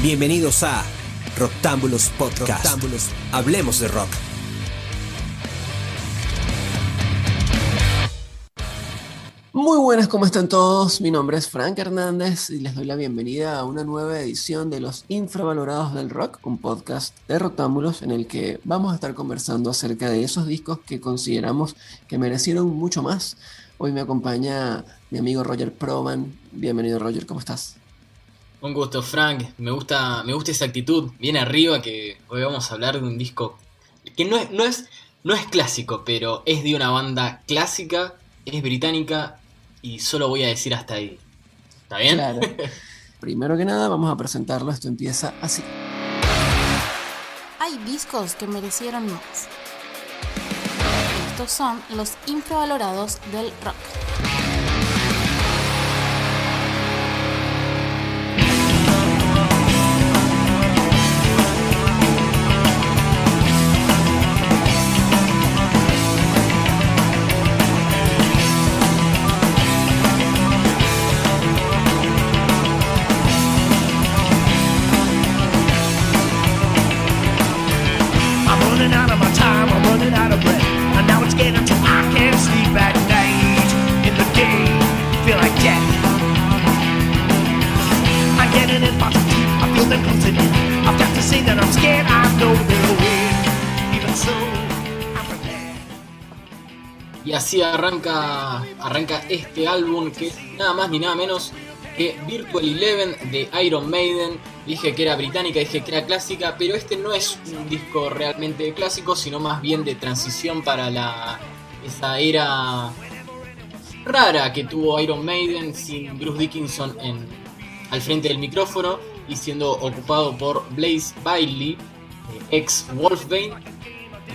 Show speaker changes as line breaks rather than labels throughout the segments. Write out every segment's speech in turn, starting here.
Bienvenidos a Roctámbulos Podcast. Hablemos de rock.
Muy buenas, ¿cómo están todos? Mi nombre es Frank Hernández y les doy la bienvenida a una nueva edición de Los Infravalorados del Rock, un podcast de Roctámbulos en el que vamos a estar conversando acerca de esos discos que consideramos que merecieron mucho más. Hoy me acompaña mi amigo Roger Proman. Bienvenido Roger, ¿cómo estás?
Un gusto, Frank. Me gusta, me gusta esa actitud bien arriba que hoy vamos a hablar de un disco que no es, no es, no es clásico, pero es de una banda clásica, es británica y solo voy a decir hasta ahí. ¿Está bien?
Claro. Primero que nada, vamos a presentarlo. Esto empieza así.
Hay discos que merecieron más. Estos son los infravalorados del rock.
Así arranca, este álbum que nada más ni nada menos que Virtual Eleven de Iron Maiden. Dije que era británica, dije que era clásica, pero este no es un disco realmente clásico, sino más bien de transición para la esa era rara que tuvo Iron Maiden sin Bruce Dickinson al frente del micrófono y siendo ocupado por Blaze Bailey, eh, ex Wolfbane,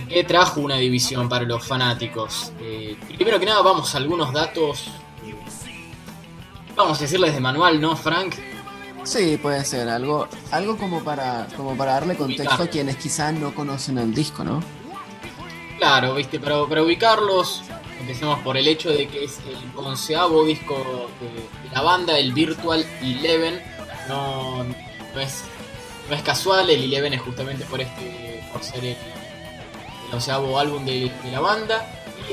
que trajo una división para los fanáticos. Eh, primero que nada, vamos a algunos datos. Vamos a decirles de manual, ¿no, Frank?
Sí, puede ser algo, algo como para, como para darle contexto a quienes quizás no conocen el disco, ¿no?
Claro, viste, para ubicarlos, empecemos por el hecho de que es el onceavo disco de, de la banda, el Virtual Eleven. No, no, es, no es casual, el Eleven es justamente por este, por ser el onceavo álbum de, la banda.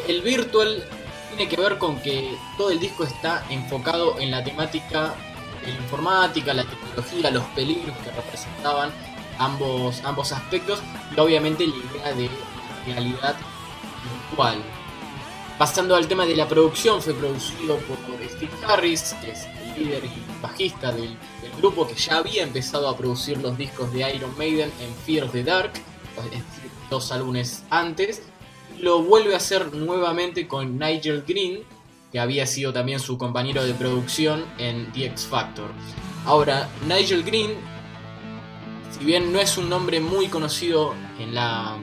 Y el Virtual tiene que ver con que todo el disco está enfocado en la temática de la informática, la tecnología, los peligros que representaban ambos, ambos aspectos y obviamente la idea de realidad virtual. Pasando al tema de la producción, fue producido por Steve Harris, que es el líder y bajista del, grupo que ya había empezado a producir los discos de Iron Maiden en Fear of the Dark, es decir, dos álbumes antes. Lo vuelve a hacer nuevamente con Nigel Green, que había sido también su compañero de producción en The X Factor. Ahora, Nigel Green, si bien no es un nombre muy conocido en la,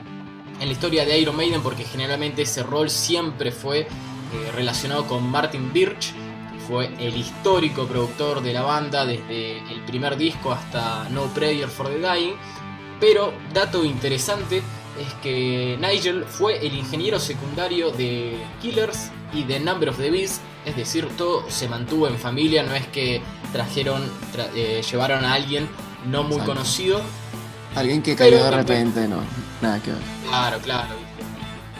en la historia de Iron Maiden, porque generalmente ese rol siempre fue eh, relacionado con Martin Birch, que fue el histórico productor de la banda desde el primer disco hasta No Prayer for the Dying. Pero, dato interesante, es que Nigel fue el ingeniero secundario de Killers y de Number of the Beast, es decir, todo se mantuvo en familia, no es que trajeron, tra- eh, llevaron a alguien no muy
Exacto.
conocido.
Alguien que cayó de repente, no, nada que ver.
Claro, claro.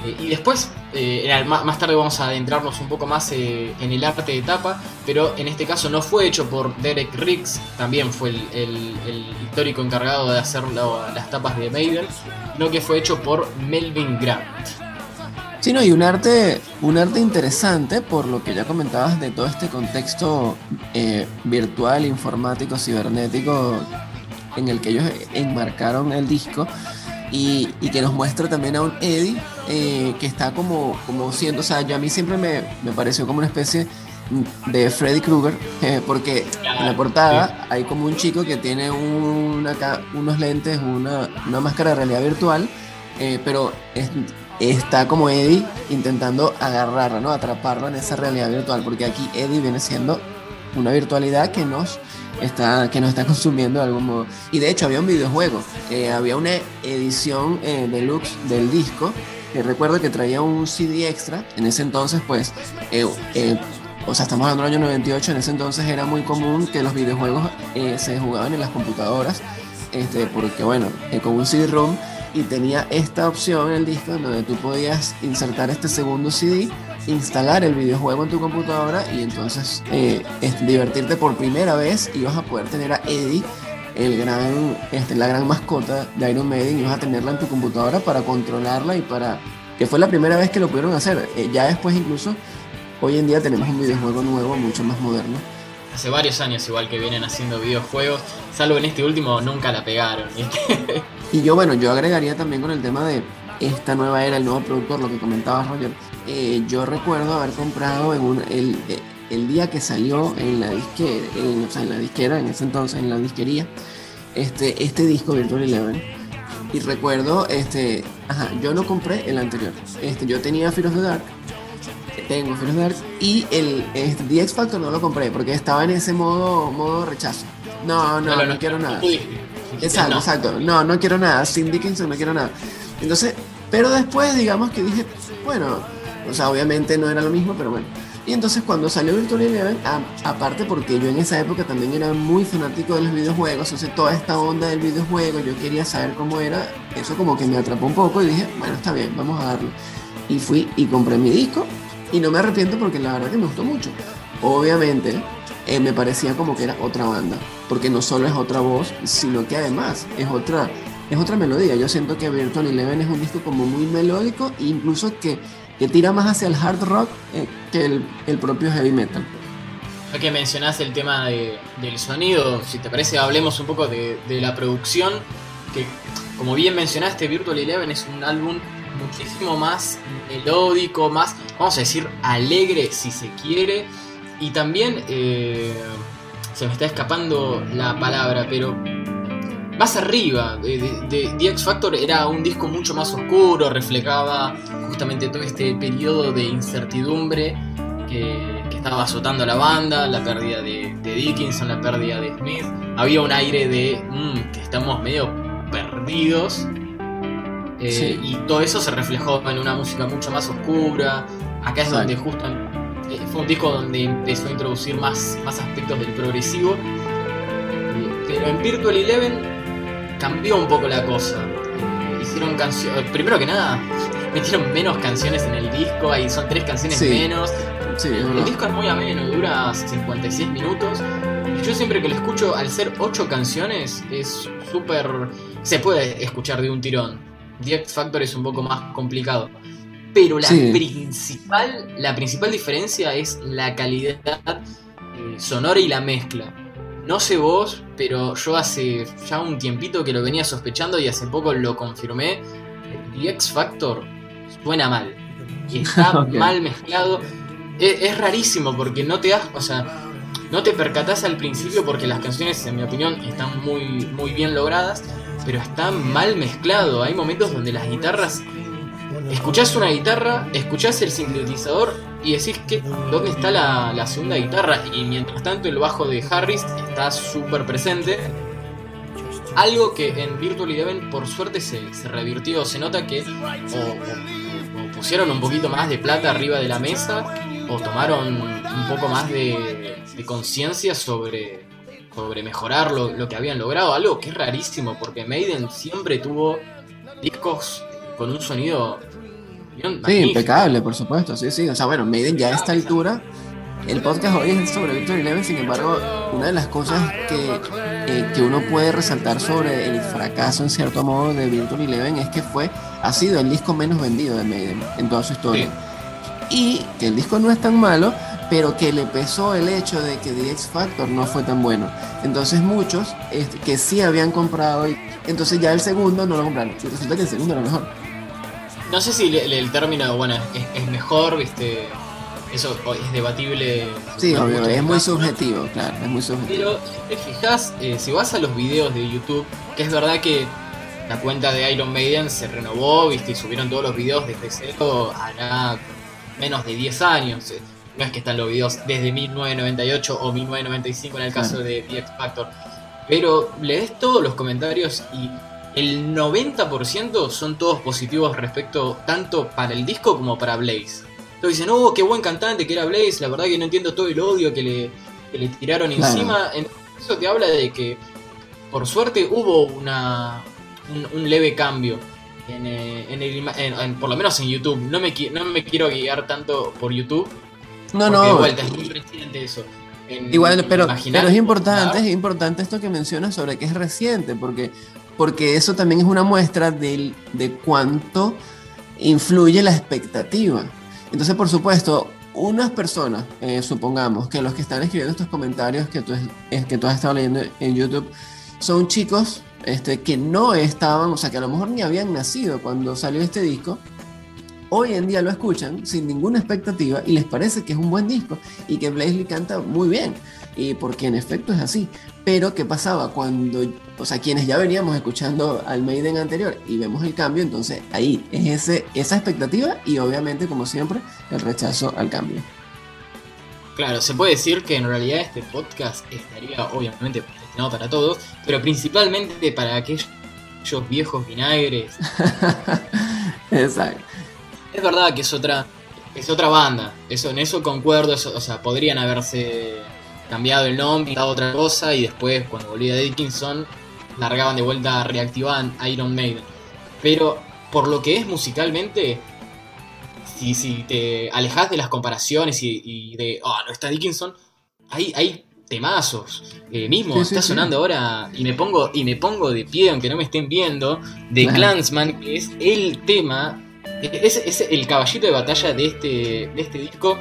Eh, y después, eh, más tarde vamos a adentrarnos un poco más eh, en el arte de tapa, pero en este caso no fue hecho por Derek Riggs, también fue el, histórico encargado de hacer la- las tapas de Maiden, sino que fue hecho por Melvin Grant.
Sí, no, y un arte, un arte interesante por lo que ya comentabas de todo este contexto virtual, informático, cibernético en el que ellos enmarcaron el disco y, y que nos muestra también a un Eddie eh, que está como, como siendo, o sea, yo a mí siempre me, me pareció como una especie de Freddy Krueger, eh, porque en la portada hay como un chico que tiene una unos lentes, una, una máscara de realidad virtual, eh, pero es- está como Eddie intentando agarrarla, ¿no? atraparla en esa realidad virtual, porque aquí Eddie viene siendo una virtualidad que nos está, que nos está consumiendo de algún modo. Y de hecho había un videojuego, eh, había una edición eh, deluxe del disco, que recuerdo que traía un CD extra, en ese entonces pues eh, eh, o sea, estamos hablando del año 98, en ese entonces era muy común que los videojuegos se jugaban en las computadoras, este, porque bueno, con un CD-ROM y tenía esta opción en el disco donde tú podías insertar este segundo CD, instalar el videojuego en tu computadora y entonces eh, divertirte por primera vez y vas a poder tener a Eddie el gran, este, la gran mascota de Iron Maiden y vas a tenerla en tu computadora para controlarla y para que fue la primera vez que lo pudieron hacer. Eh, ya después incluso hoy en día tenemos un videojuego nuevo mucho más moderno.
Hace varios años igual que vienen haciendo videojuegos, salvo en este último nunca la pegaron.
y yo bueno, yo agregaría también con el tema de esta nueva era, el nuevo productor, lo que comentaba Roger. Eh, yo recuerdo haber comprado en un, el, el día que salió en la disquera, en, o sea, en la disquera, en ese entonces, en la disquería, este, este disco Virtual Eleven. Y recuerdo, este, ajá, yo no compré el anterior. Este, yo tenía Fear of the Dark, tengo Fear of the Dark, y el este, The X Factor no lo compré porque estaba en ese modo, modo rechazo. No, no, no, quiero nada. Exacto, exacto. No, no quiero nada. Sin Dickinson no quiero nada. Entonces, pero después, digamos que dije, bueno, o sea, obviamente no era lo mismo, pero bueno. Y entonces cuando salió Virtual Eleven, aparte porque yo en esa época también era muy fanático de los videojuegos, o sea, toda esta onda del videojuego, yo quería saber cómo era, eso como que me atrapó un poco y dije, bueno, está bien, vamos a darlo. Y fui y compré mi disco y no me arrepiento porque la verdad que me gustó mucho. Obviamente eh, me parecía como que era otra banda, porque no solo es otra voz, sino que además es otra, es otra melodía. Yo siento que Virtual Eleven es un disco como muy melódico incluso que que tira más hacia el hard rock eh, que el, propio heavy metal.
Ya que mencionás el tema del sonido, si te parece hablemos un poco de, la producción, que como bien mencionaste, Virtual Eleven es un álbum muchísimo más melódico, más, vamos a decir, alegre si se quiere, y también, eh, se me está escapando la palabra, pero más arriba. De, The X Factor era un disco mucho más oscuro, reflejaba justamente todo este periodo de incertidumbre que, estaba azotando a la banda, la pérdida de, Dickinson, la pérdida de Smith. Había un aire de mm, que estamos medio perdidos. Eh, y todo eso se reflejó en una música mucho más oscura. Acá es donde justo eh, fue un disco donde empezó a introducir más, más aspectos del progresivo. Eh, pero en Virtual Eleven cambió un poco la cosa. Hicieron canciones. Primero que nada, metieron menos canciones en el disco. Ahí son tres canciones menos. el disco es muy ameno, dura 56 minutos. Yo siempre que lo escucho, al ser ocho canciones, es súper. Se puede escuchar de un tirón. The X Factor es un poco más complicado. Pero la principal, la principal diferencia es la calidad eh, sonora y la mezcla. No sé vos, pero yo hace ya un tiempito que lo venía sospechando y hace poco lo confirmé. The X Factor suena mal. Y está mal mezclado. Es, rarísimo porque no te das, o sea, no te percatás al principio porque las canciones, en mi opinión, están muy, muy bien logradas, pero está mal mezclado. Hay momentos donde las guitarras escuchás una guitarra, escuchás el sintetizador y decís que dónde está la, segunda guitarra y mientras tanto el bajo de Harris está súper presente. Algo que en Virtual Eleven por suerte se, revirtió, se nota que o, pusieron un poquito más de plata arriba de la mesa o tomaron un poco más de, conciencia sobre, sobre mejorar lo, lo que habían logrado, algo que es rarísimo porque Maiden siempre tuvo discos con un sonido
Sí, impecable, por supuesto, sí, sí. O sea, bueno, Maiden ya a esta altura, el podcast hoy es sobre Victory Eleven, sin embargo, una de las cosas que, eh, que uno puede resaltar sobre el fracaso, en cierto modo, de Victory Eleven es que fue, ha sido el disco menos vendido de Maiden en toda su historia. Y que el disco no es tan malo, pero que le pesó el hecho de que The X Factor no fue tan bueno. Entonces muchos este, que sí habían comprado, y, entonces ya el segundo no lo compraron. Y resulta que el segundo era mejor.
No sé si el, término, bueno, es, mejor, viste. Eso es debatible.
Sí, obvio, es muy subjetivo, claro, es muy subjetivo.
Pero te fijas, eh, si vas a los videos de YouTube, que es verdad que la cuenta de Iron Maiden se renovó, viste, y subieron todos los videos desde cero hará menos de 10 años. Eh, no es que están los videos desde 1998 o 1995 en el caso de The X Factor. Pero lees todos los comentarios y el 90% son todos positivos respecto tanto para el disco como para Blaze. Todos dicen, oh, qué buen cantante que era Blaze, la verdad que no entiendo todo el odio que le, que le tiraron
Claro.
encima. En- Eso te habla de que, por suerte, hubo una un, un leve cambio. En, eh, en el en- por lo menos en YouTube. No me, no me quiero guiar tanto por YouTube.
No, no.
vuelta es muy reciente eso. En-
Igual, pero, pero es importante, es importante esto que mencionas sobre que es reciente, porque, porque eso también es una muestra del, de cuánto influye la expectativa. Entonces, por supuesto, unas personas, eh, supongamos que los que están escribiendo estos comentarios que tú, es, que tú has estado leyendo en YouTube, son chicos este, que no estaban, o sea, que a lo mejor ni habían nacido cuando salió este disco. Hoy en día lo escuchan sin ninguna expectativa y les parece que es un buen disco y que Blaze Lee canta muy bien. Y porque en efecto es así. Pero ¿qué pasaba cuando, o sea, quienes ya veníamos escuchando al Maiden anterior y vemos el cambio, entonces ahí es ese, esa expectativa y obviamente, como siempre, el rechazo al cambio.
Claro, se puede decir que en realidad este podcast estaría obviamente destinado para todos, pero principalmente para aquellos viejos vinagres.
Exacto.
Es verdad que es otra es otra banda, eso en eso concuerdo, eso, o sea, podrían haberse cambiado el nombre, dado otra cosa y después cuando volvía Dickinson largaban de vuelta, reactivaban Iron Maiden. Pero por lo que es musicalmente, si, si te alejas de las comparaciones y, y de, oh, no está Dickinson, hay, hay temazos. Eh, mismo
Sí,
está
sí.
sonando ahora y me pongo y me pongo de pie, aunque no me estén viendo, de
Claro.
Clansman, que es el tema, es, es el caballito de batalla de este, de este disco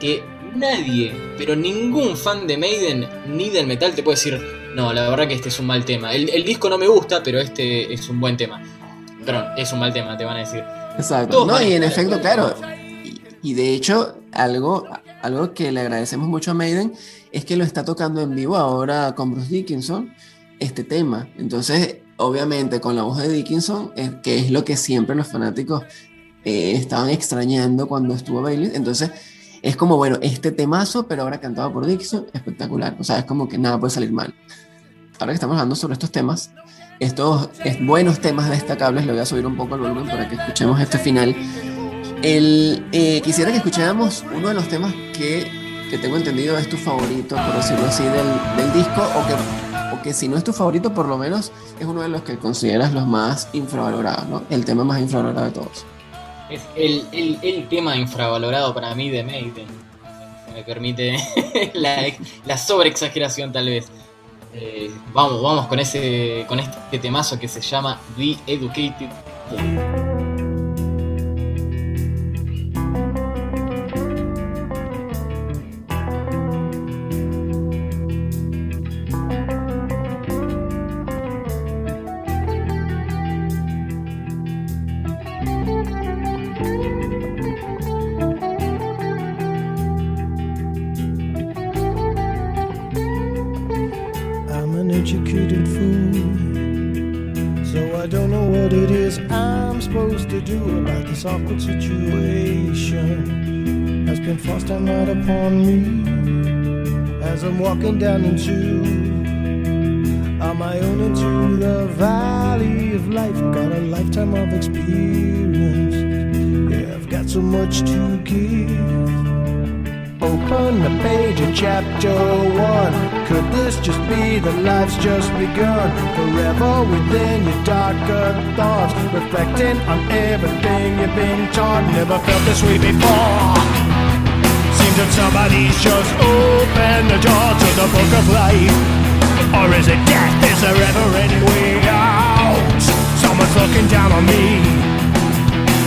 que nadie, pero ningún fan de Maiden ni del metal te puede decir, no, la verdad que este es un mal tema. El, el disco no me gusta, pero este es un buen tema. Perdón, es un mal tema, te van a decir.
Exacto.
Todos
No, y en efecto, claro. Y, y de hecho, algo, algo que le agradecemos mucho a Maiden es que lo está tocando en vivo ahora con Bruce Dickinson, este tema. Entonces, obviamente, con la voz de Dickinson, eh, que es lo que siempre los fanáticos eh, estaban extrañando cuando estuvo Bailey. Entonces, es como, bueno, este temazo, pero ahora cantado por Dickinson, espectacular. O sea, es como que nada puede salir mal. Ahora que estamos hablando sobre estos temas, estos es- buenos temas destacables, le voy a subir un poco el volumen para que escuchemos este final. El, eh, quisiera que escucháramos uno de los temas que, que tengo entendido es tu favorito, por decirlo así, del, del disco, o que, o que si no es tu favorito, por lo menos es uno de los que consideras los más infravalorados, ¿no? El tema más infravalorado de todos.
Es el, el, tema infravalorado para mí de Maiden. Me permite la, la sobreexageración tal vez. Eh, vamos, vamos con ese. con este temazo que se llama The Educated.
Into on my own into the valley of life. Got a lifetime of experience. Yeah, I've got so much to give. Open the page of chapter one. Could this just be that life's just begun? Forever within your darker thoughts, reflecting on everything you've been taught. Never felt this way before. Seems that somebody's just opened the door to the book of life. Or is it death? Is there ever any way out? Someone's looking down on me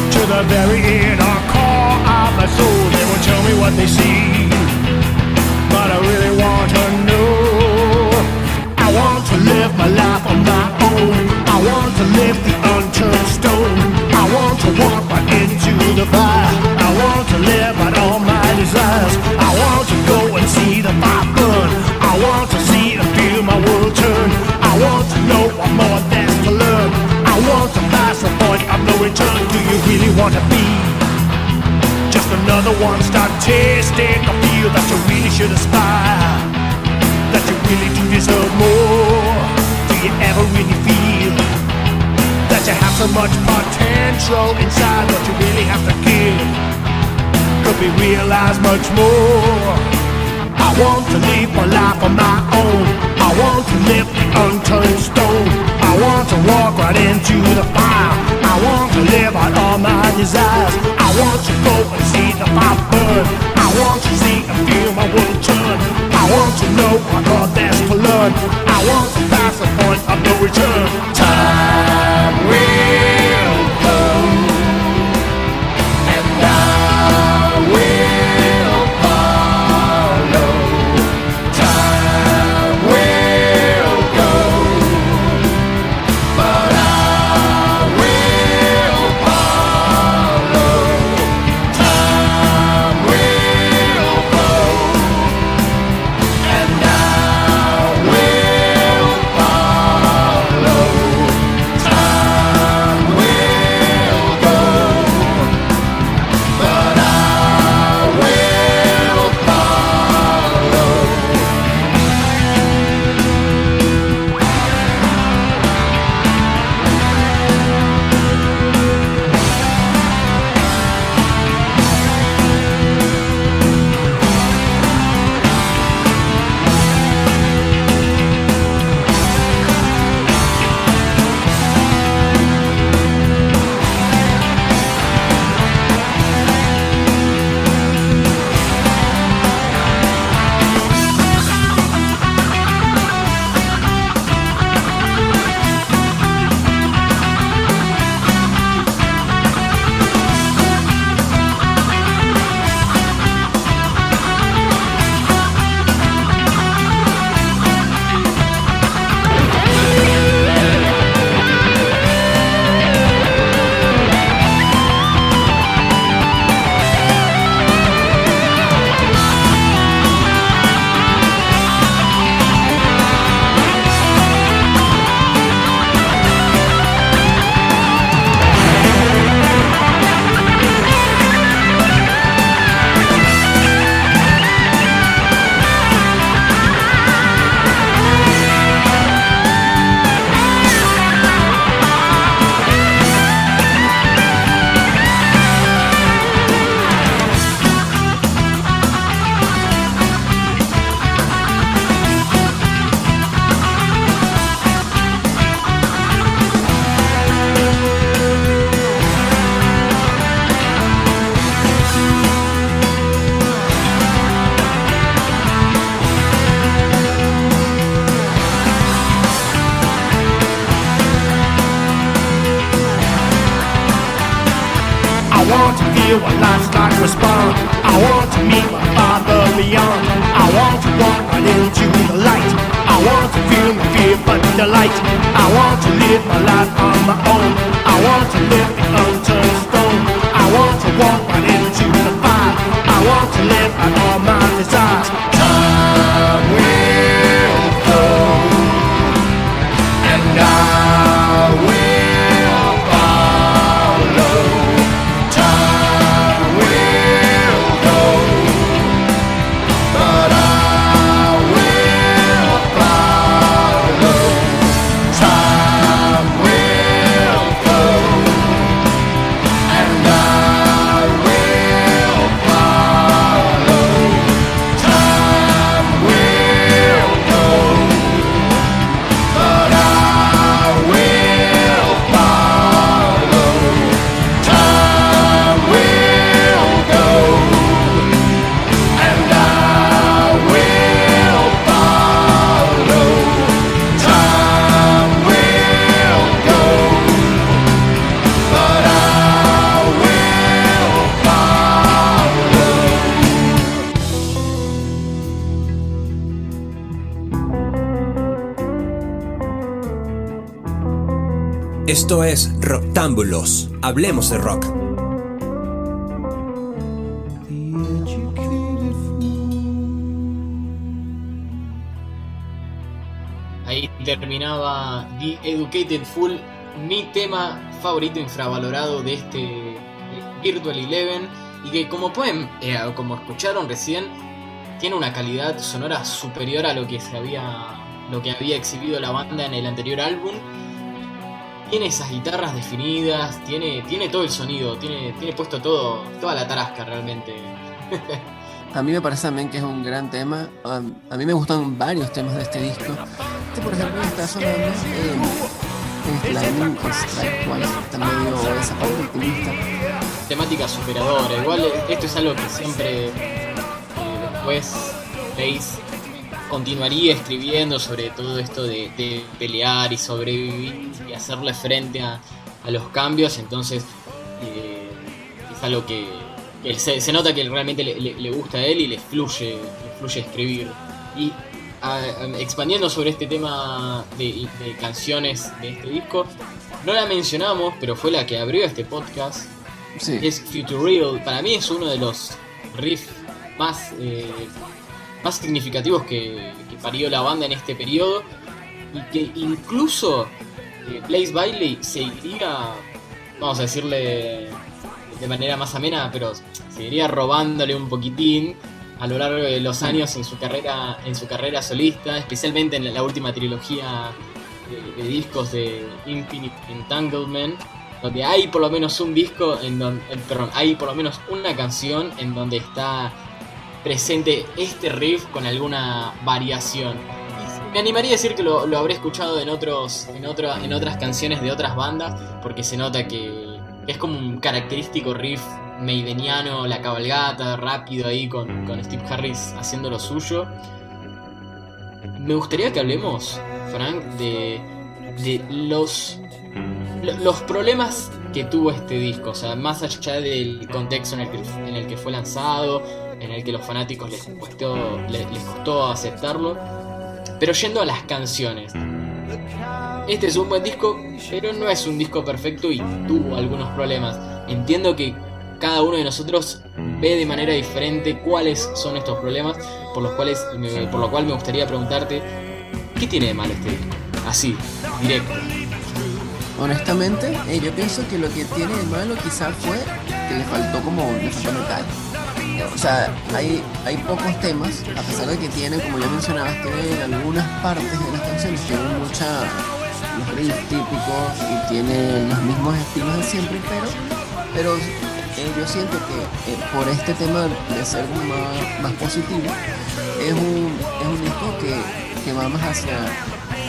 to the very inner core of my soul. They won't tell me what they see, but I really want to know. I want to live my life on my own. I want to live the Do you really want to be just another one statistic? I feel that you really should aspire. That you really do deserve more. Do you ever really feel that you have so much potential inside what you really have to give? could be realized much more. I want to live my life on my own. I want to live the unturned stone. I want to walk right into the fire. I want to live out all my desires. I want to go and see the fire burn. I want to see and feel my world turn. I want to know what all there's to learn. I want to pass the point of no return. Time will
Esto es Rocktámbulos. Hablemos de rock.
Ahí terminaba The Educated Fool, mi tema favorito infravalorado de este Virtual Eleven y que como pueden, eh, como escucharon recién, tiene una calidad sonora superior a lo que se había, lo que había exhibido la banda en el anterior álbum. Tiene esas guitarras definidas, tiene, tiene todo el sonido, tiene, tiene puesto todo, toda la tarasca realmente.
A mí me parece también que es un gran tema. A, a mí me gustan varios temas de este disco. Este, por ejemplo, está sonando en Flying Strike Twice. Está medio esa parte optimista.
Temática superadora. Igual esto es algo que siempre eh, después veis continuaría escribiendo sobre todo esto de, de pelear y sobrevivir y hacerle frente a, a los cambios. Entonces eh, es algo que, que se, se nota que realmente le, le- le gusta a él y le fluye, le fluye escribir. Y a- a- expandiendo sobre este tema de, de canciones de este disco, no la mencionamos, pero fue la que abrió este podcast.
Sí.
Es Future Real. Para mí es uno de los riffs más, eh, más significativos que, parió la banda en este periodo. Y que incluso eh, Blaze Bailey seguiría, vamos a decirle de manera más amena, pero seguiría robándole un poquitín a lo largo de los años en su carrera, en su carrera solista, especialmente en la última trilogía de, de discos de Infinite Entanglement, donde hay por lo menos un disco en donde, eh, perdón, hay por lo menos una canción en donde está presente este riff con alguna variación. Me animaría a decir que lo, habré escuchado en otros, en otra, en otras canciones de otras bandas, porque se nota que, es como un característico riff maideniano, la cabalgata, rápido ahí con, con Steve Harris haciendo lo suyo. Me gustaría que hablemos, Frank, de, de los, lo- los problemas que tuvo este disco. O sea, más allá del contexto en el que, en el que fue lanzado, en el que los fanáticos les costó, les, costó aceptarlo. Pero yendo a las canciones. Este es un buen disco, pero no es un disco perfecto y tuvo algunos problemas. Entiendo que cada uno de nosotros ve de manera diferente cuáles son estos problemas, por los cuales me- por lo cual me gustaría preguntarte ¿qué tiene de malo este disco? Así, directo.
Honestamente, eh, yo pienso que lo que tiene de malo quizás fue que le faltó como faltó metal. O sea, hay, hay pocos temas, a pesar de que tiene, como ya mencionabas, tiene algunas partes de las canciones, tienen mucha los típicos y tiene los mismos estilos de siempre, pero, pero eh, yo siento que eh, por este tema de ser más, más positivo, es un, es un disco que, que va más hacia,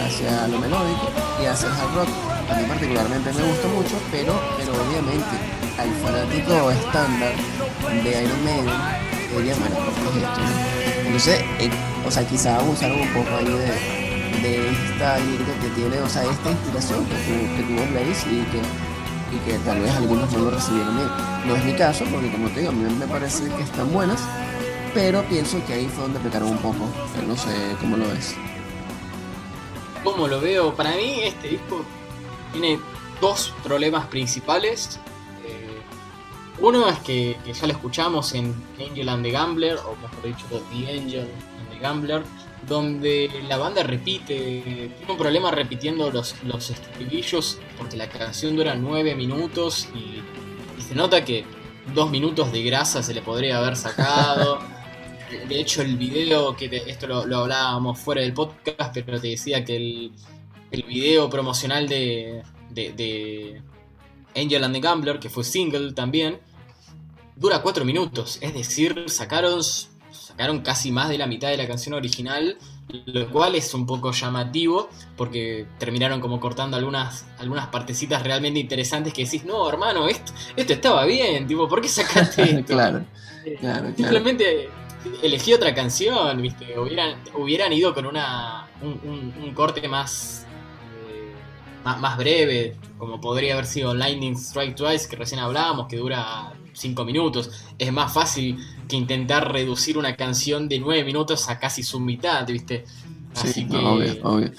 hacia lo melódico y hacia el hard rock. A mí particularmente me gusta mucho, pero, pero obviamente al fanático estándar de Iron Maiden diría, bueno, ¿qué es esto? no?". Entonces, eh, o sea, quizá abusaron un poco ahí de, de esta lírica que tiene, o sea, esta inspiración que, tu- que tuvo y que, y que tal vez algunos no lo recibieron bien. No es mi caso, porque como te digo, a mí me parece que están buenas, pero pienso que ahí fue donde pecaron un poco. No sé cómo lo ves.
¿Cómo lo veo? Para mí este disco tiene dos problemas principales. Uno es que, que ya lo escuchamos en Angel and the Gambler, o mejor dicho, The Angel and the Gambler, donde la banda repite, tiene un problema repitiendo los, los estribillos, porque la canción dura nueve minutos y, y se nota que dos minutos de grasa se le podría haber sacado. De hecho, el video, que te- esto lo, lo hablábamos fuera del podcast, pero te decía que el, el video promocional de, de, de Angel and the Gambler, que fue single también, dura 4 minutos. Es decir, sacaron, sacaron casi más de la mitad de la canción original, lo cual es un poco llamativo, porque terminaron como cortando algunas, algunas partecitas realmente interesantes que decís, no, hermano, esto, esto estaba bien, tipo, ¿por qué sacaste esto?
claro, claro, claro.
Simplemente elegí otra canción, ¿viste? Hubieran, hubieran ido con una un, un- un corte más, eh, más más breve, como podría haber sido Lightning Strike Twice, que recién hablábamos, que dura 5 minutos. Es más fácil que intentar reducir una canción de 9 minutos a casi su mitad, ¿viste? Así
Sí,
que
no, obvio, obvio.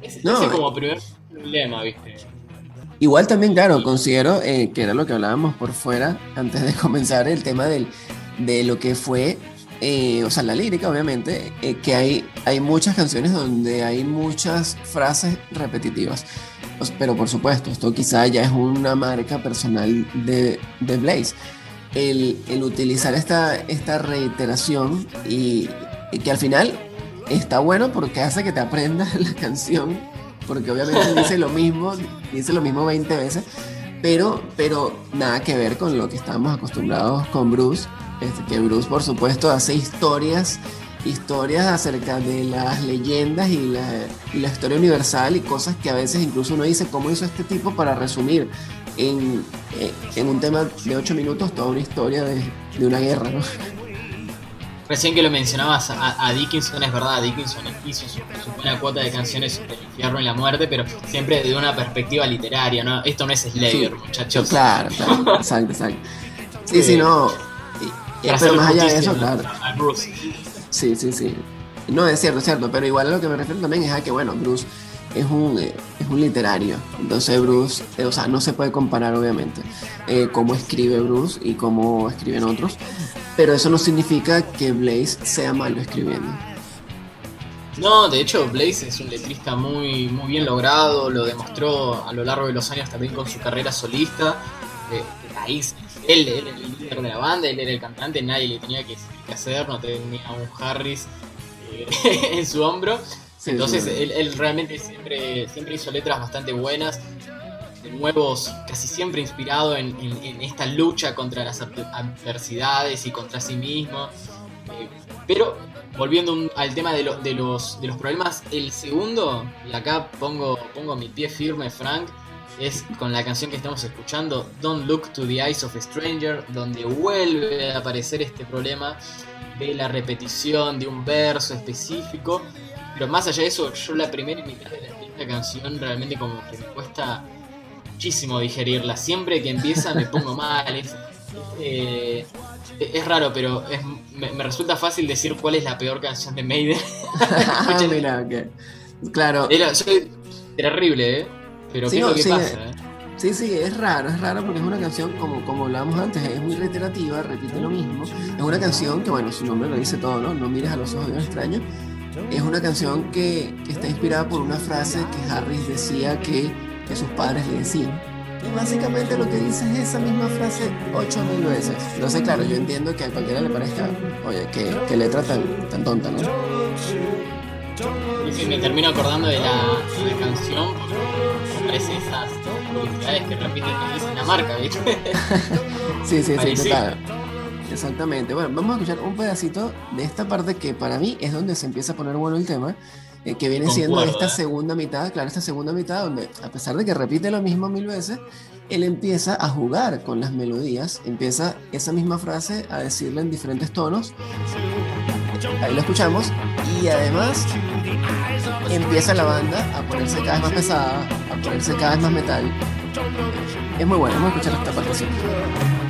ese
No,
ese
eh.
como primer problema, ¿viste?
Igual también, claro, considero eh, que era lo que hablábamos por fuera antes de comenzar el tema del, de lo que fue, eh, o sea, la lírica, obviamente, eh, que hay, hay muchas canciones donde hay muchas frases repetitivas. Pues, Pero por supuesto, esto quizá ya es una marca personal de, de Blaze. El, el utilizar esta, esta reiteración y, y que al final está bueno porque hace que te aprendas la canción porque obviamente dice lo mismo, dice lo mismo 20 veces, pero, pero nada que ver con lo que estábamos acostumbrados con Bruce, este, que Bruce por supuesto hace historias historias acerca de las leyendas y la, y la, historia universal y cosas que a veces incluso uno dice, ¿cómo hizo este tipo para resumir en, eh, en un tema de ocho minutos toda una historia de, de una guerra? ¿no?
Recién que lo mencionabas a, a, Dickinson, es verdad, Dickinson hizo su, su, buena cuota de canciones sobre el infierno y la muerte, pero siempre desde una perspectiva literaria, ¿no? Esto no es Slayer,
Sí,
muchachos.
Claro, claro, exacto, exacto. Sí, sí, no. y-
Para
pero más allá de eso, claro.
a Bruce.
Sí, sí, sí. No, es cierto, es cierto, pero igual a lo que me refiero también es a que, bueno, Bruce es un, eh, es un literario. Entonces Bruce, eh, o sea, no se puede comparar obviamente eh, cómo escribe Bruce y cómo escriben otros, pero eso no significa que Blaze sea malo escribiendo.
No, de hecho, Blaze es un letrista muy, muy bien logrado, lo demostró a lo largo de los años también con su carrera solista. Eh, ahí él, era el líder de la banda, él era el cantante, nadie le tenía que, hacer, no tenía un Harris en su hombro.
Sí,
Entonces él, él realmente siempre, siempre hizo letras bastante buenas, de nuevos, casi siempre inspirado en, en- en esta lucha contra las adver- adversidades y contra sí mismo. Eh, pero volviendo un- al tema de, lo- de los, de los problemas, el segundo, y acá pongo, pongo mi pie firme, Frank, es con la canción que estamos escuchando, Don't Look to the Eyes of a Stranger, donde vuelve a aparecer este problema de la repetición de un verso específico. Pero más allá de eso, yo la primera mitad de la- esta canción realmente como que me cuesta muchísimo digerirla. Siempre que empieza me pongo mal. Es, eh, es raro, pero es- me, me resulta fácil decir cuál es la peor canción de Maiden.
Ah, mira, ok. Claro.
Era, soy terrible, ¿eh? Pero
Sí,
¿qué es
no,
lo que
sí,
pasa?
eh.
eh?
Sí, sí, es raro, es raro porque es una canción, como, como hablábamos antes, es muy reiterativa, repite lo mismo. Es una canción que, bueno, su nombre lo dice todo, ¿no? No mires a los ojos de un extraño. Es una canción que, que está inspirada por una frase que Harris decía que, que sus padres le decían. Y básicamente lo que dice es esa misma frase ocho mil veces. Entonces, claro, yo entiendo que a cualquiera le parezca, oye, qué, qué letra tan, tan tonta, ¿no?
Y me termino acordando de la, de la canción porque parece esas publicidades que repiten que dicen la marca, ¿viste?
Sí, sí, sí, total. Exactamente. Bueno, vamos a escuchar un pedacito de esta parte que para mí es donde se empieza a poner bueno el tema, eh, que viene siendo
Concuerdo,
esta
eh.
segunda mitad, claro, esta segunda mitad donde a pesar de que repite lo mismo mil veces, él empieza a jugar con las melodías, empieza esa misma frase a decirla en diferentes tonos. Ahí lo escuchamos y además empieza la banda a ponerse cada vez más pesada, a ponerse cada vez más metal. Es muy bueno, vamos a escuchar esta partecita.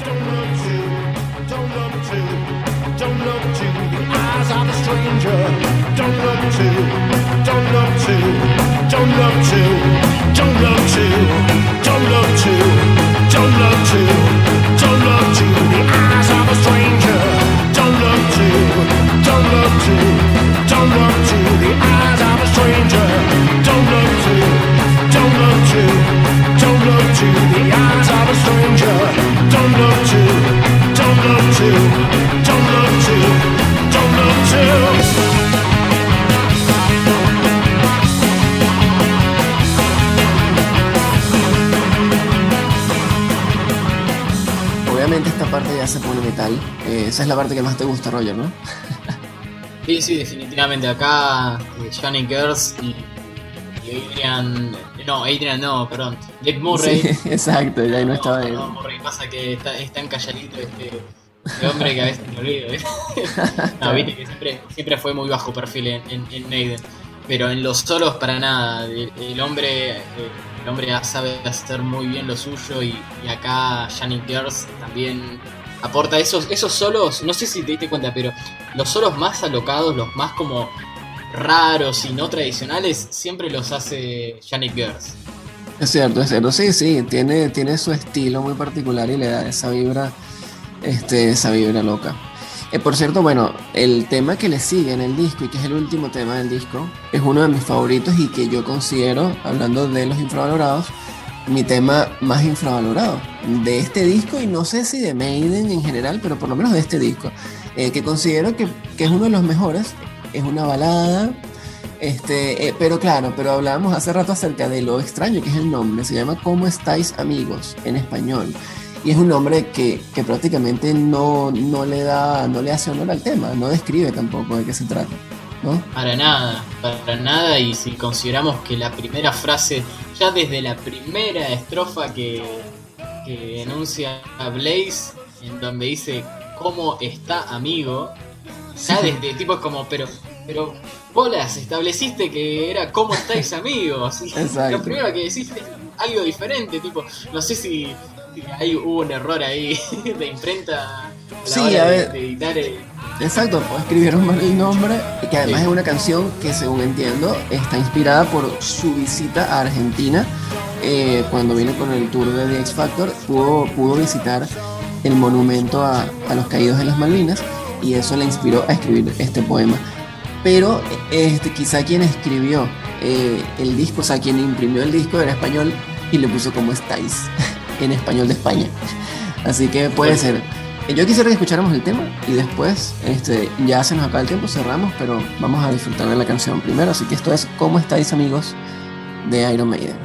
Don't look to the eyes of a stranger. Don't look to, don't look to, don't look to, don't look to, don't look to, don't look to, don't look to the eyes of a stranger. Don't look to, don't look to,
Eh, esa es la parte que más te gusta, Roger, ¿no?
Sí, sí, definitivamente. Acá eh, Johnny Gers y, y Adrian. No, Adrian no, perdón. Dave Murray.
Sí, exacto, ya ahí no estaba él.
Perdón, Murray. Pasa que está, es tan calladito este, este hombre que a veces me olvido. ¿viste? no, viste que siempre, siempre fue muy bajo perfil en, en, en Maiden. Pero en los solos para nada. El, el hombre. eh, el hombre sabe hacer muy bien lo suyo y, y acá Johnny Gers también aporta esos, esos solos, no sé si te diste cuenta, pero los solos más alocados, los más como raros y no tradicionales, siempre los hace Janet Gers.
Es cierto, es cierto. Sí, sí, tiene, tiene su estilo muy particular y le da esa vibra, este, esa vibra loca. Eh, por cierto, bueno, el tema que le sigue en el disco y que es el último tema del disco, es uno de mis favoritos y que yo considero, hablando de los infravalorados, mi tema más infravalorado de este disco y no sé si de Maiden en general, pero por lo menos de este disco, eh, que considero que, que es uno de los mejores. Es una balada, Este, eh, pero claro, pero hablábamos hace rato acerca de lo extraño que es el nombre. Se llama ¿Cómo estáis amigos? en español. Y es un nombre que, que prácticamente no, no, le da, no le hace honor al tema, no describe tampoco de qué se trata. ¿No?
Para nada, para nada. Y si consideramos que la primera frase, ya desde la primera estrofa que, que enuncia a Blaze, en donde dice cómo está amigo, ya desde tipo es como, pero, pero, bolas, estableciste que era cómo estáis amigos.
Exacto.
Lo primero que decís es algo diferente, tipo, no sé si, si ahí hubo un error ahí de imprenta a la
Sí,
hora
a
de-
ver.
de editar el-
Exacto, pues escribieron mal el nombre, que además
Sí.
es una canción que según entiendo está inspirada por su visita a Argentina. Eh, cuando vino con el tour de The X Factor, pudo, pudo visitar el monumento a, a los caídos de las Malvinas y eso le inspiró a escribir este poema. Pero este, quizá quien escribió eh, el disco, o sea, quien imprimió el disco era español y le puso como estáis en español de España. Así que puede ser. Yo quisiera que escucháramos el tema y después este, ya se nos acaba el tiempo, cerramos, pero vamos a disfrutar de la canción primero. Así que esto es ¿Cómo estáis amigos? de Iron Maiden.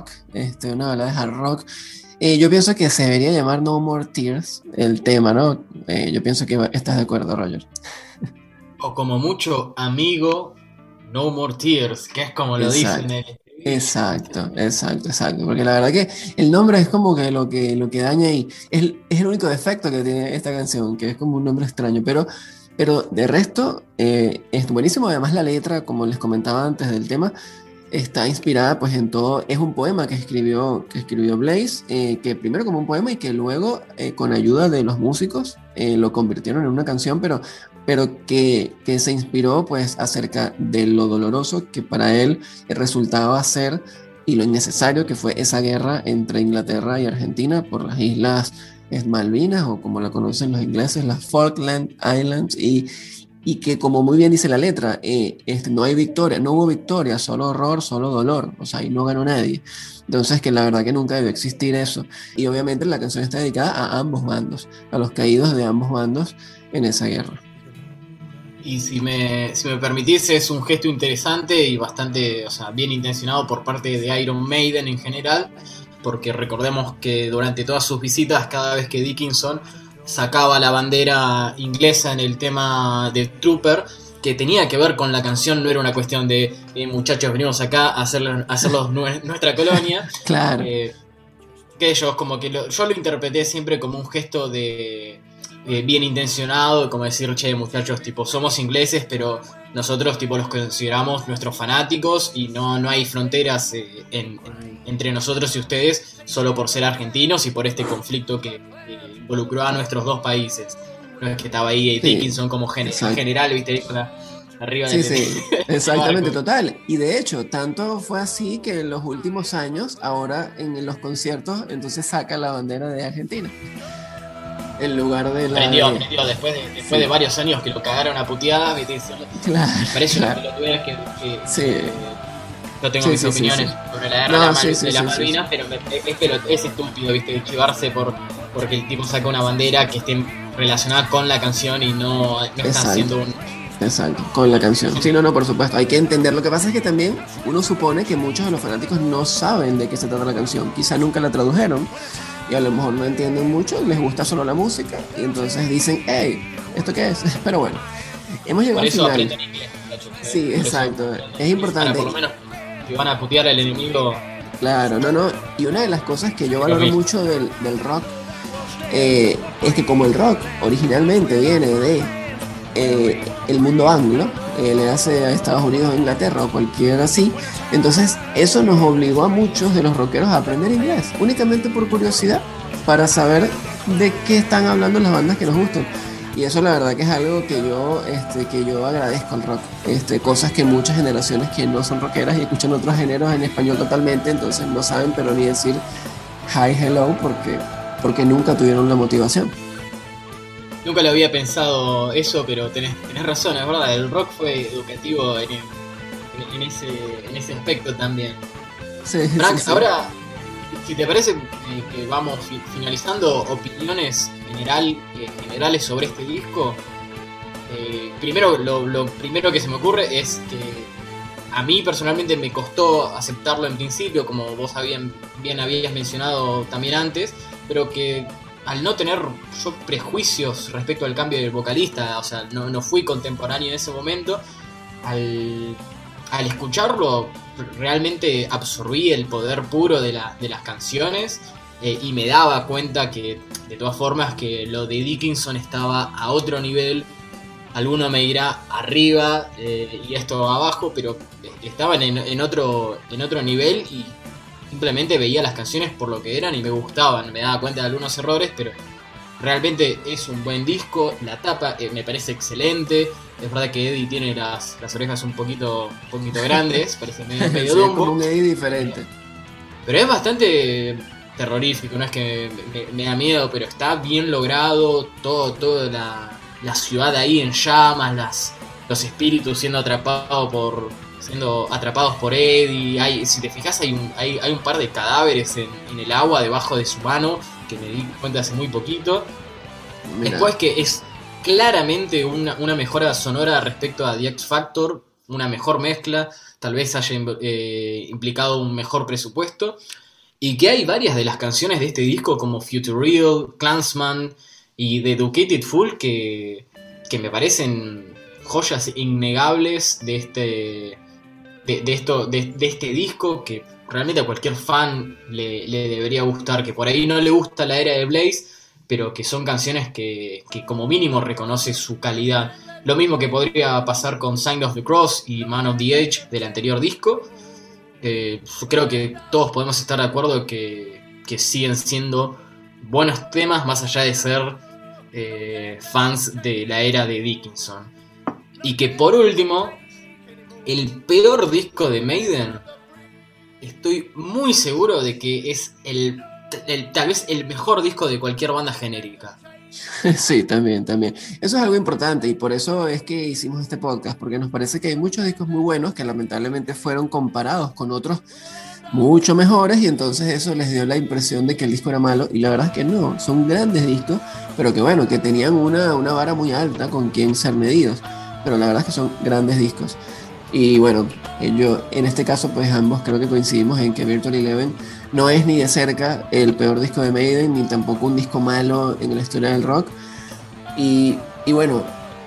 Rock, este, una balada de hard rock. Eh, yo pienso que se debería llamar No More Tears, el tema, ¿no? Eh, yo pienso que estás de acuerdo, Roger.
O como mucho amigo, No More Tears, que es como lo dicen en el
Exacto, exacto, exacto. Porque la verdad que el nombre es como que lo que, lo que daña y es, es el único defecto que tiene esta canción, que es como un nombre extraño. Pero, pero de resto, eh, es buenísimo. Además, la letra, como les comentaba antes del tema, está inspirada pues en todo, es un poema que escribió, que escribió Blaze, eh, que primero como un poema y que luego eh, con ayuda de los músicos lo convirtieron en una canción, pero pero que, se inspiró pues acerca de lo doloroso que para él resultaba ser y lo innecesario que fue esa guerra entre Inglaterra y Argentina por las islas Malvinas o como la conocen los ingleses, las Falkland Islands y, y que como muy bien dice la letra, eh, no hay victoria, no hubo victoria, solo horror, solo dolor, o sea, ahí no ganó nadie. Entonces que la verdad que nunca debió existir eso. Y obviamente la canción está dedicada a ambos bandos, a los caídos de ambos bandos en esa guerra.
Y si me, si me permitís, es un gesto interesante y bastante o sea, bien intencionado por parte de Iron Maiden en general, porque recordemos que durante todas sus visitas, cada vez que Dickinson sacaba la bandera inglesa en el tema de Trooper, que tenía que ver con la canción, no era una cuestión de eh, muchachos, venimos acá a hacerlos, hacerlos nuestra colonia.
claro.
Eh, que ellos, como que yo lo interpreté siempre como un gesto de eh, bien intencionado, como decir, che, muchachos, tipo, somos ingleses, pero nosotros, tipo, los consideramos nuestros fanáticos y no, no hay fronteras eh, entre nosotros y ustedes solo por ser argentinos y por este conflicto que, involucró a nuestros dos países. No es que estaba ahí Dickinson como general, viste, arriba
sí, sí, exactamente, total. Y de hecho, tanto fue así que en los últimos años, ahora en los conciertos, entonces saca la bandera de Argentina en lugar de la.
Prendió, prendió. Después, de, después de varios años que lo cagaron a puteadas, ¿viste?
Claro.
Parece
claro.
una pelotudez que. que
sí.
No tengo mis opiniones sobre la guerra
no,
de, las Malvinas, pero es, pero es estúpido, ¿viste? Chivarse por, porque el tipo saca una bandera que esté relacionada con la canción y no, no está haciendo un.
Exacto, con la canción. Sí, no, no, por supuesto, hay que entender. Lo que pasa es que también uno supone que muchos de los fanáticos no saben de qué se trata la canción. Quizá nunca la tradujeron y a lo mejor no entienden mucho, les gusta solo la música y entonces dicen, hey, ¿esto qué es? Pero bueno, hemos llegado
al
final.
Inglés,
sí, exacto, es importante.
por lo menos que van a putear al enemigo.
Claro, no, no. Y una de las cosas que yo valoro mucho del, del rock eh, es que como el rock originalmente viene de eh, el mundo anglo, eh, le hace a Estados Unidos, Inglaterra o cualquiera así. Entonces, eso nos obligó a muchos de los rockeros a aprender inglés, únicamente por curiosidad, para saber de qué están hablando las bandas que nos gustan. Y eso la verdad que es algo que yo, este, que yo agradezco al rock. Este, cosas que muchas generaciones que no son rockeras y escuchan otros géneros en español totalmente, entonces no saben pero ni decir hi, hello, porque, porque nunca tuvieron la motivación.
Nunca lo había pensado eso, pero tenés, razón, es verdad, el rock fue educativo en, en, ese, en ese aspecto también.
Sí,
Frank, ahora, si te parece eh, que vamos finalizando opiniones general, eh, generales sobre este disco, eh, primero lo, lo, primero que se me ocurre es que a mí personalmente me costó aceptarlo en principio, como vos habían, bien habías mencionado también antes, pero que al no tener yo prejuicios respecto al cambio del vocalista, o sea, no, no fui contemporáneo en ese momento, al, al, escucharlo realmente absorbí el poder puro de, la, de las canciones eh, y me daba cuenta que de todas formas que lo de Dickinson estaba a otro nivel, alguno me dirá arriba eh, y esto abajo, pero estaban en, en, otro, en otro nivel y Simplemente veía las canciones por lo que eran y me gustaban. Me daba cuenta de algunos errores, pero realmente es un buen disco. La tapa eh, me parece excelente. Es verdad que Eddie tiene las, las orejas un poquito, un poquito grandes, parece medio, medio
sí, como un Eddie diferente.
Pero es bastante terrorífico, no es que me, me da miedo, pero está bien logrado. Todo, toda la, la ciudad ahí en llamas, las, los espíritus siendo atrapados por, siendo atrapados por Eddie. Hay, si te fijas, hay un, hay, hay un par de cadáveres en, en, el agua debajo de su mano que me di cuenta hace muy poquito. Después que es claramente una, una mejora sonora respecto a The X Factor, una mejor mezcla, tal vez haya eh, implicado un mejor presupuesto, y que hay varias de las canciones de este disco como Future Real, Clansman y The Educated Fool que, que me parecen joyas innegables de este, de, esto, de, este disco que realmente a cualquier fan le, debería gustar, que por ahí no le gusta la era de Blaze, pero que son canciones que, que como mínimo reconoce su calidad. Lo mismo que podría pasar con Sign of the Cross y Man of the Age del anterior disco. Eh, creo que todos podemos estar de acuerdo que, que, siguen siendo buenos temas más allá de ser eh, fans de la era de Dickinson. Y que por último, el peor disco de Maiden, estoy muy seguro de que es el, tal vez el mejor disco de cualquier banda genérica.
Sí, también, también. Eso es algo importante y por eso es que hicimos este podcast, porque nos parece que hay muchos discos muy buenos que lamentablemente fueron comparados con otros mucho mejores y entonces eso les dio la impresión de que el disco era malo y la verdad es que no, son grandes discos, pero que bueno, que tenían una, una vara muy alta con quien ser medidos, pero la verdad es que son grandes discos. Y bueno, yo en este caso pues ambos creo que coincidimos en que Virtual Eleven no es ni de cerca el peor disco de Maiden, ni tampoco un disco malo en la historia del rock. Y, y bueno,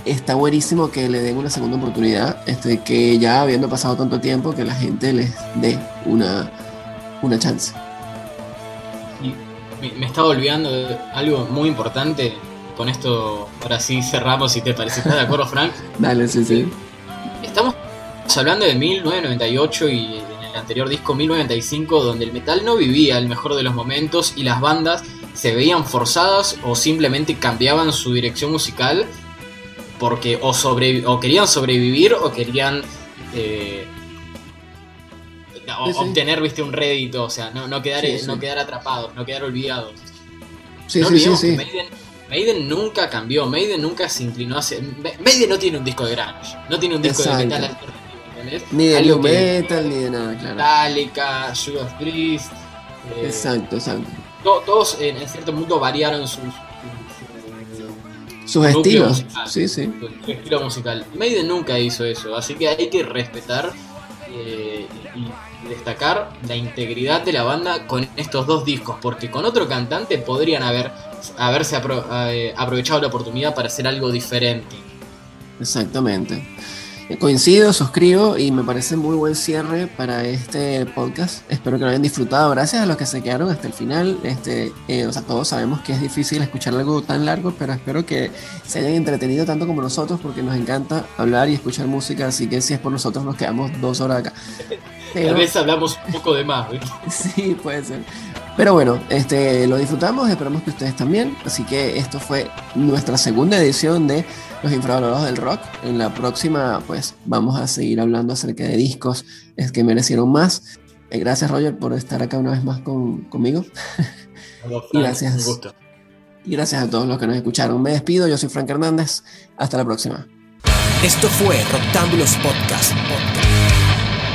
está buenísimo que le den una segunda oportunidad, este, que ya habiendo pasado tanto tiempo, que la gente les dé una, una chance.
Y me, me estaba olvidando de algo muy importante. Con esto, ahora sí cerramos, si te parece. ¿Estás de acuerdo, Frank?
Dale, sí, sí.
Estamos hablando de 1998 y en el anterior disco 1995, donde el metal no vivía el mejor de los momentos y las bandas se veían forzadas o simplemente cambiaban su dirección musical porque o, sobre, o querían sobrevivir o querían eh, o,
Sí, sí.
obtener viste un rédito, o sea, no, no, quedar,
Sí, sí.
no quedar atrapados, no quedar olvidados.
Sí,
no
sí, sí,
olvidemos que Maiden, Maiden nunca cambió, Maiden nunca se inclinó hacia. Maiden no tiene un disco de grunge, no tiene un disco
Exacto.
de metal ¿entendés?
Ni de new metal, ni de nada, claro.
Metallica, Judas Priest. eh,
Exacto, exacto.
to- todos en, en cierto punto variaron sus, su,
Sus
núcleo
estilos.
musical,
Sí, sí.
su estilo musical. Maiden nunca hizo eso, así que hay que respetar eh, y y destacar la integridad de la banda con estos dos discos, porque con otro cantante podrían haber haberse apro- eh, aprovechado la oportunidad para hacer algo diferente.
Exactamente. Eh, Coincido, suscribo y me parece muy buen cierre para este podcast. Espero que lo hayan disfrutado. Gracias a los que se quedaron hasta el final. Este, eh, o sea, todos sabemos que es difícil escuchar algo tan largo, pero espero que se hayan entretenido tanto como nosotros porque nos encanta hablar y escuchar música. Así que si es por nosotros nos quedamos dos horas acá.
Tal vez hablamos un poco de más, ¿viste?
Sí, puede ser. Pero bueno, este, lo disfrutamos, esperamos que ustedes también. Así que esto fue nuestra segunda edición de Los Infravalorados del Rock. En la próxima, pues vamos a seguir hablando acerca de discos es que merecieron más. Eh, gracias, Roger, por estar acá una vez más con- conmigo.
Frank,
Gracias.
Un gusto.
Y gracias a todos los que nos escucharon. Me despido, yo soy Frank Hernández. Hasta la próxima.
Esto fue Roctámbulos Podcast.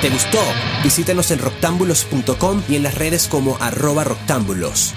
¿Te gustó? Visítanos en roctámbulos.com y en las redes como arroba roctámbulos.